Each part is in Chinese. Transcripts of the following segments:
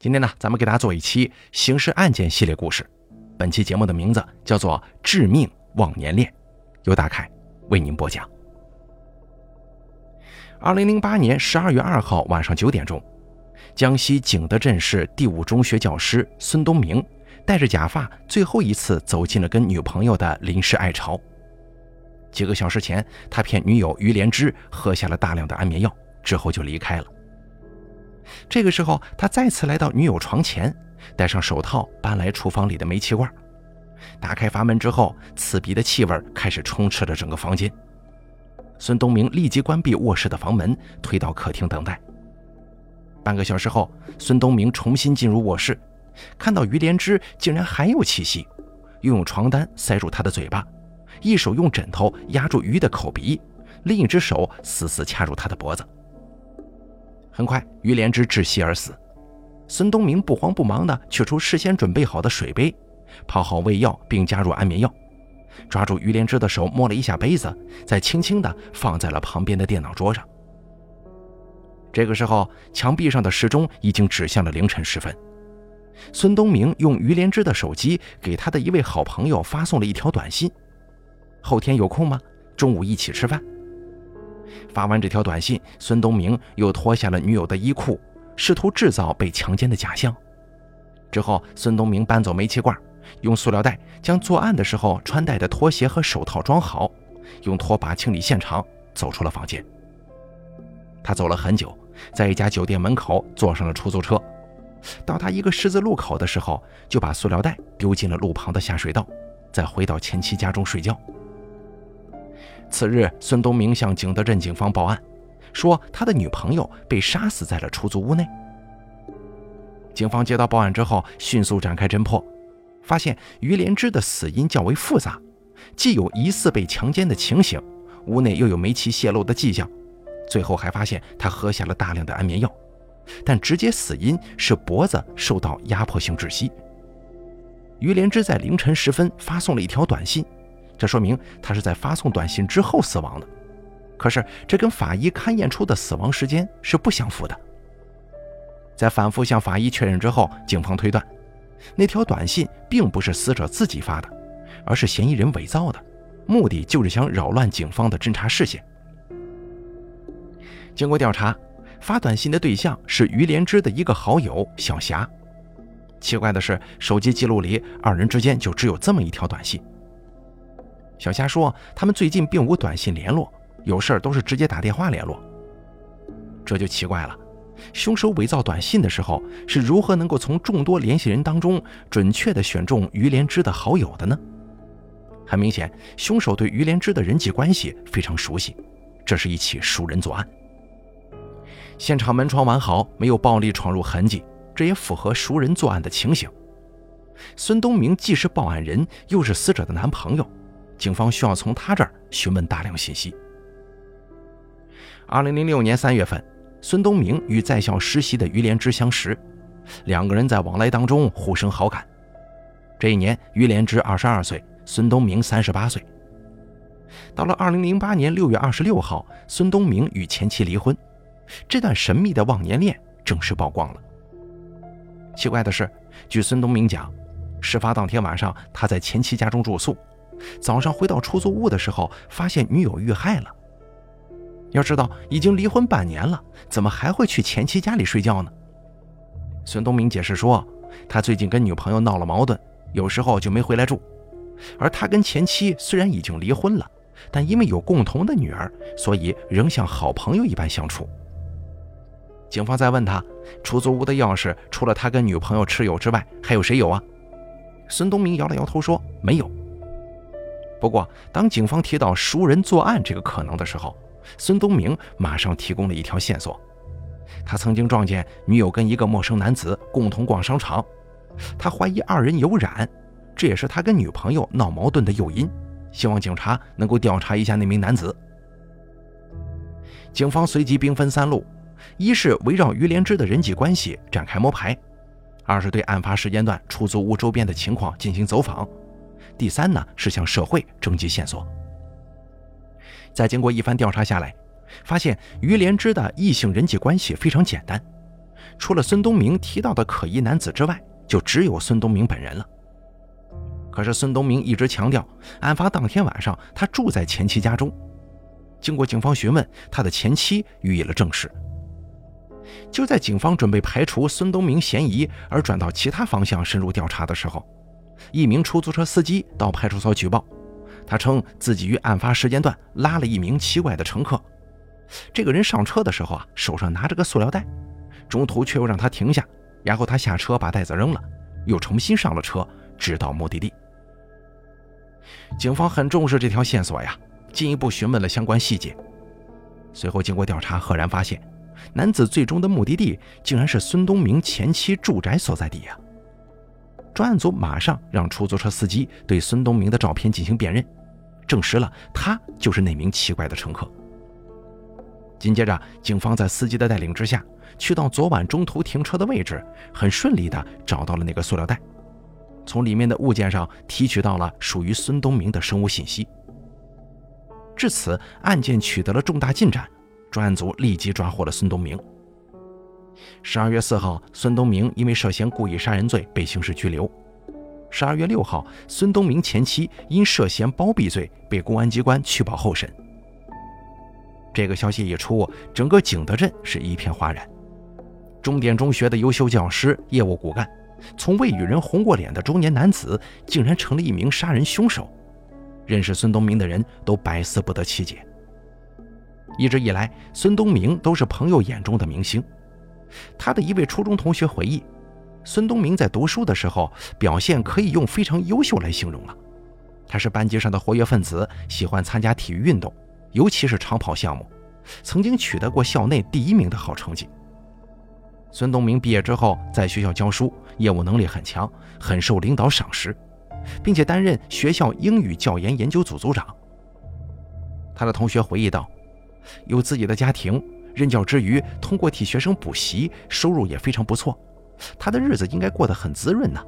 今天呢，咱们给大家做一期刑事案件系列故事。本期节目的名字叫做《致命忘年恋》，由大凯为您播讲。二零零八年十二月二号晚上九点钟，江西景德镇市第五中学教师孙东明戴着假发，最后一次走进了跟女朋友的临时爱巢。几个小时前，他骗女友于连芝喝下了大量的安眠药，之后就离开了。这个时候，他再次来到女友床前，戴上手套，搬来厨房里的煤气罐，打开阀门之后，刺鼻的气味开始充斥着整个房间。孙东明立即关闭卧室的房门，推到客厅等待。半个小时后，孙东明重新进入卧室，看到于连芝竟然还有气息，又用床单塞住她的嘴巴，一手用枕头压住鱼的口鼻，另一只手死死掐住她的脖子。很快，于连芝窒息而死。孙东明不慌不忙地取出事先准备好的水杯，泡好胃药，并加入安眠药，抓住于连芝的手摸了一下杯子，再轻轻地放在了旁边的电脑桌上。这个时候，墙壁上的时钟已经指向了凌晨时分。孙东明用于连芝的手机给他的一位好朋友发送了一条短信：“后天有空吗？中午一起吃饭。”发完这条短信，孙东明又脱下了女友的衣裤，试图制造被强奸的假象。之后，孙东明搬走煤气罐，用塑料袋将作案的时候穿戴的拖鞋和手套装好，用拖把清理现场，走出了房间。他走了很久，在一家酒店门口坐上了出租车。到达一个十字路口的时候，就把塑料袋丢进了路旁的下水道，再回到前妻家中睡觉。次日，孙东明向景德镇警方报案，说他的女朋友被杀死在了出租屋内。警方接到报案之后，迅速展开侦破，发现于连芝的死因较为复杂，既有疑似被强奸的情形，屋内又有煤气泄漏的迹象，最后还发现他喝下了大量的安眠药，但直接死因是脖子受到压迫性窒息。于连芝在凌晨时分发送了一条短信。这说明他是在发送短信之后死亡的，可是这跟法医勘验出的死亡时间是不相符的。在反复向法医确认之后，警方推断，那条短信并不是死者自己发的，而是嫌疑人伪造的，目的就是想扰乱警方的侦查视线。经过调查，发短信的对象是于连芝的一个好友小霞。奇怪的是，手机记录里二人之间就只有这么一条短信。小霞说：“他们最近并无短信联络，有事都是直接打电话联络。”这就奇怪了，凶手伪造短信的时候是如何能够从众多联系人当中准确地选中于连芝的好友的呢？很明显，凶手对于连芝的人际关系非常熟悉，这是一起熟人作案。现场门窗完好，没有暴力闯入痕迹，这也符合熟人作案的情形。孙东明既是报案人，又是死者的男朋友。警方需要从他这儿询问大量信息。二零零六年三月份，孙东明与在校实习的于连芝相识，两个人在往来当中互生好感。这一年，于连芝二十二岁，孙东明三十八岁。到了二零零八年六月二十六号，孙东明与前妻离婚，这段神秘的忘年恋正式曝光了。奇怪的是，据孙东明讲，事发当天晚上，他在前妻家中住宿。早上回到出租屋的时候，发现女友遇害了。要知道已经离婚半年了，怎么还会去前妻家里睡觉呢？孙东明解释说，他最近跟女朋友闹了矛盾，有时候就没回来住。而他跟前妻虽然已经离婚了，但因为有共同的女儿，所以仍像好朋友一般相处。警方再问他，出租屋的钥匙除了他跟女朋友持有之外，还有谁有啊？孙东明摇了摇头说，没有。不过，当警方提到熟人作案这个可能的时候，孙东明马上提供了一条线索。他曾经撞见女友跟一个陌生男子共同逛商场，他怀疑二人有染，这也是他跟女朋友闹矛盾的诱因。希望警察能够调查一下那名男子。警方随即兵分三路：一是围绕于连芝的人际关系展开摸排；二是对案发时间段出租屋周边的情况进行走访。第三呢是向社会征集线索。在经过一番调查下来，发现于连芝的异性人际关系非常简单，除了孙东明提到的可疑男子之外，就只有孙东明本人了。可是孙东明一直强调，案发当天晚上他住在前妻家中。经过警方询问，他的前妻予以了证实。就在警方准备排除孙东明嫌疑而转到其他方向深入调查的时候，一名出租车司机到派出所举报，他称自己于案发时间段拉了一名奇怪的乘客。这个人上车的时候啊，手上拿着个塑料袋，中途却又让他停下，然后他下车把袋子扔了，又重新上了车，直到目的地。警方很重视这条线索呀，进一步询问了相关细节。随后经过调查，赫然发现。男子最终的目的地竟然是孙东明前妻住宅所在地呀！专案组马上让出租车司机对孙东明的照片进行辨认，证实了他就是那名奇怪的乘客。紧接着，警方在司机的带领之下，去到昨晚中途停车的位置，很顺利地找到了那个塑料袋，从里面的物件上提取到了属于孙东明的生物信息。至此，案件取得了重大进展。专案组立即抓获了孙东明。十二月四号，孙东明因为涉嫌故意杀人罪被刑事拘留。十二月六号，孙东明前妻因涉嫌包庇罪被公安机关取保候审。这个消息一出，整个景德镇是一片哗然。重点中学的优秀教师、业务骨干，从未与人红过脸的中年男子，竟然成了一名杀人凶手。认识孙东明的人都百思不得其解。一直以来，孙东明都是朋友眼中的明星。他的一位初中同学回忆，孙东明在读书的时候表现可以用非常优秀来形容了。他是班级上的活跃分子，喜欢参加体育运动，尤其是长跑项目，曾经取得过校内第一名的好成绩。孙东明毕业之后在学校教书，业务能力很强，很受领导赏识，并且担任学校英语教研研究组组长。他的同学回忆道。有自己的家庭，任教之余通过替学生补习，收入也非常不错。他的日子应该过得很滋润呢。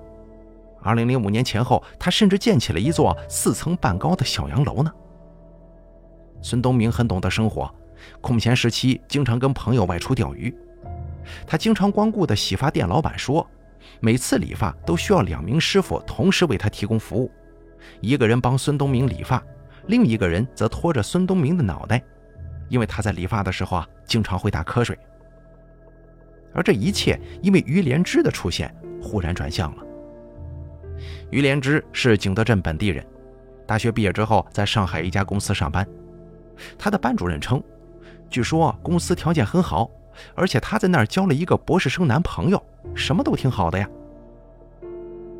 二零零五年前后，他甚至建起了一座四层半高的小洋楼呢。孙东明很懂得生活，空闲时期经常跟朋友外出钓鱼。他经常光顾的洗发店老板说，每次理发都需要两名师傅同时为他提供服务，一个人帮孙东明理发，另一个人则拖着孙东明的脑袋。因为他在理发的时候啊，经常会打瞌睡。而这一切因为于连枝的出现，忽然转向了。于连枝是景德镇本地人，大学毕业之后在上海一家公司上班。他的班主任称，据说公司条件很好，而且他在那儿交了一个博士生男朋友，什么都挺好的呀。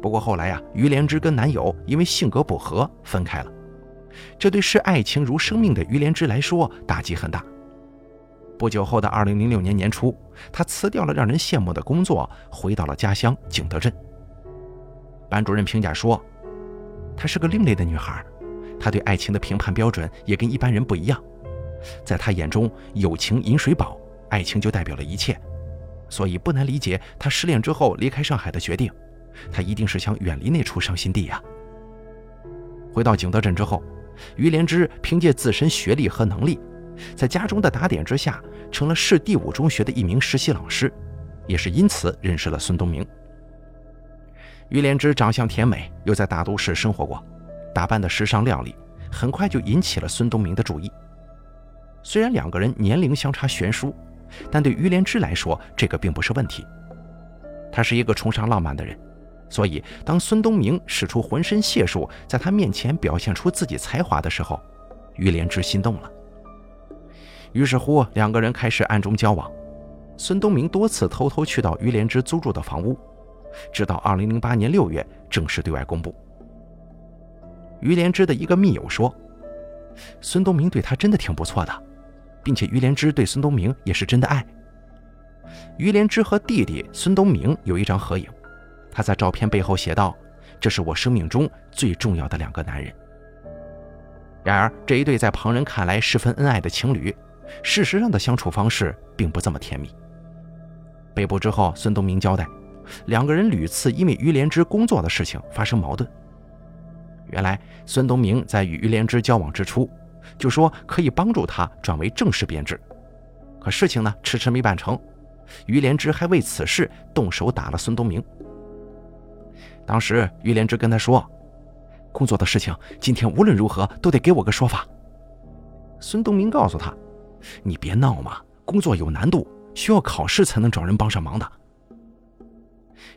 不过后来呀，于连枝跟男友因为性格不合分开了。这对视爱情如生命的于连枝来说打击很大。不久后的二零零六年年初，她辞掉了让人羡慕的工作，回到了家乡景德镇。班主任评价说：“她是个另类的女孩，她对爱情的评判标准也跟一般人不一样。在她眼中，友情饮水饱，爱情就代表了一切，所以不难理解她失恋之后离开上海的决定。她一定是想远离那处伤心地呀。”回到景德镇之后。于连枝凭借自身学历和能力，在家中的打点之下，成了市第五中学的一名实习老师，也是因此认识了孙东明。于连枝长相甜美，又在大都市生活过，打扮的时尚靓丽，很快就引起了孙东明的注意。虽然两个人年龄相差悬殊，但对于连枝来说，这个并不是问题。他是一个崇尚浪漫的人。所以，当孙东明使出浑身解数，在他面前表现出自己才华的时候，于连之心动了。于是乎，两个人开始暗中交往。孙东明多次偷偷去到于连之租住的房屋，直到2008年6月正式对外公布。于连之的一个密友说：“孙东明对他真的挺不错的，并且于连之对孙东明也是真的爱。”于连之和弟弟孙东明有一张合影。他在照片背后写道：“这是我生命中最重要的两个男人。”然而，这一对在旁人看来十分恩爱的情侣，事实上的相处方式并不这么甜蜜。被捕之后，孙东明交代，两个人屡次因为于连枝工作的事情发生矛盾。原来，孙东明在与于连枝交往之初，就说可以帮助他转为正式编制，可事情呢迟迟没办成。于连芝还为此事动手打了孙东明。当时于连芝跟他说：“工作的事情，今天无论如何都得给我个说法。”孙东明告诉他：“你别闹嘛，工作有难度，需要考试才能找人帮上忙的。”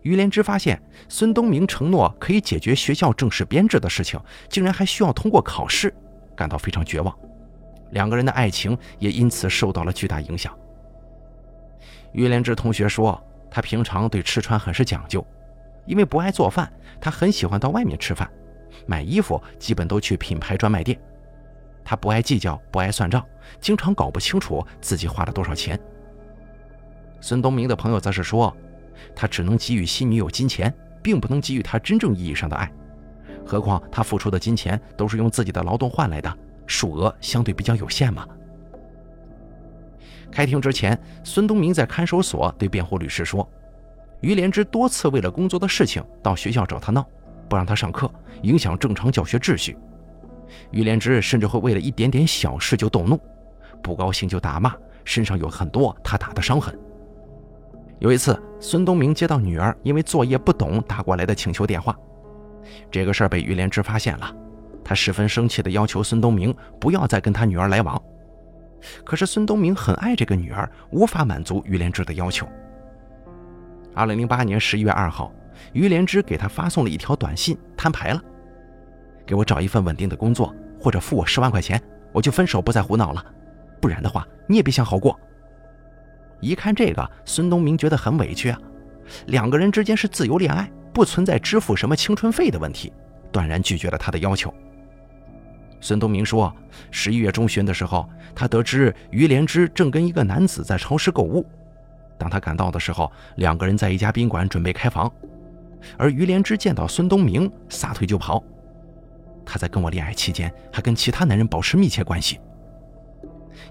于连芝发现孙东明承诺可以解决学校正式编制的事情，竟然还需要通过考试，感到非常绝望。两个人的爱情也因此受到了巨大影响。于连芝同学说，他平常对吃穿很是讲究，因为不爱做饭，他很喜欢到外面吃饭，买衣服基本都去品牌专卖店。他不爱计较，不爱算账，经常搞不清楚自己花了多少钱。孙东明的朋友则是说，他只能给予新女友金钱，并不能给予她真正意义上的爱，何况他付出的金钱都是用自己的劳动换来的。数额相对比较有限嘛。开庭之前，孙东明在看守所对辩护律师说：“于连芝多次为了工作的事情到学校找他闹，不让他上课，影响正常教学秩序。于连芝甚至会为了一点点小事就动怒，不高兴就打骂，身上有很多他打的伤痕。”有一次，孙东明接到女儿因为作业不懂打过来的请求电话，这个事儿被于连芝发现了。他十分生气地要求孙东明不要再跟他女儿来往，可是孙东明很爱这个女儿，无法满足于连芝的要求。二零零八年十一月二号，于连芝给他发送了一条短信，摊牌了：“给我找一份稳定的工作，或者付我十万块钱，我就分手，不再胡闹了。不然的话，你也别想好过。”一看这个，孙东明觉得很委屈啊。两个人之间是自由恋爱，不存在支付什么青春费的问题，断然拒绝了他的要求。孙东明说：“十一月中旬的时候，他得知于连芝正跟一个男子在超市购物。当他赶到的时候，两个人在一家宾馆准备开房。而于连芝见到孙东明，撒腿就跑。他在跟我恋爱期间，还跟其他男人保持密切关系。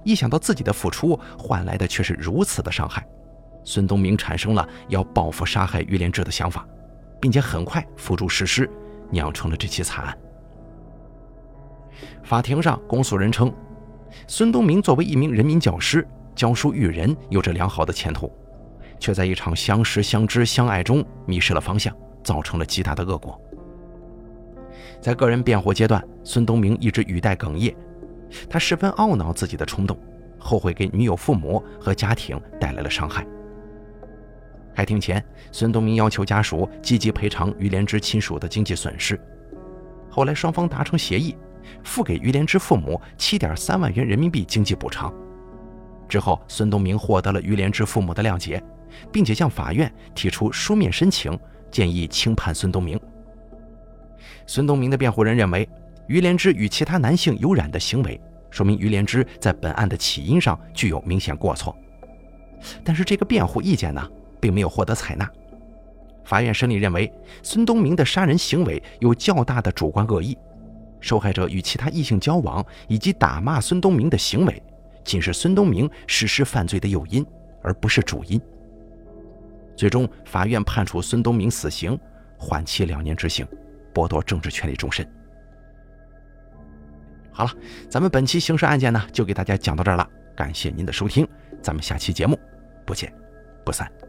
一想到自己的付出换来的却是如此的伤害，孙东明产生了要报复杀害于连芝的想法，并且很快付诸实施，酿成了这起惨案。”法庭上，公诉人称，孙东明作为一名人民教师，教书育人，有着良好的前途，却在一场相识、相知、相爱中迷失了方向，造成了极大的恶果。在个人辩护阶段，孙东明一直语带哽咽，他十分懊恼自己的冲动，后悔给女友、父母和家庭带来了伤害。开庭前，孙东明要求家属积极赔偿于连芝亲属的经济损失，后来双方达成协议。付给于连芝父母七点三万元人民币经济补偿之后，孙东明获得了于连芝父母的谅解，并且向法院提出书面申请，建议轻判孙东明。孙东明的辩护人认为，于连芝与其他男性有染的行为，说明于连芝在本案的起因上具有明显过错。但是这个辩护意见呢，并没有获得采纳。法院审理认为，孙东明的杀人行为有较大的主观恶意。受害者与其他异性交往以及打骂孙东明的行为，仅是孙东明实施犯罪的诱因，而不是主因。最终，法院判处孙东明死刑，缓期两年执行，剥夺政治权利终身。好了，咱们本期刑事案件呢，就给大家讲到这儿了。感谢您的收听，咱们下期节目不见不散。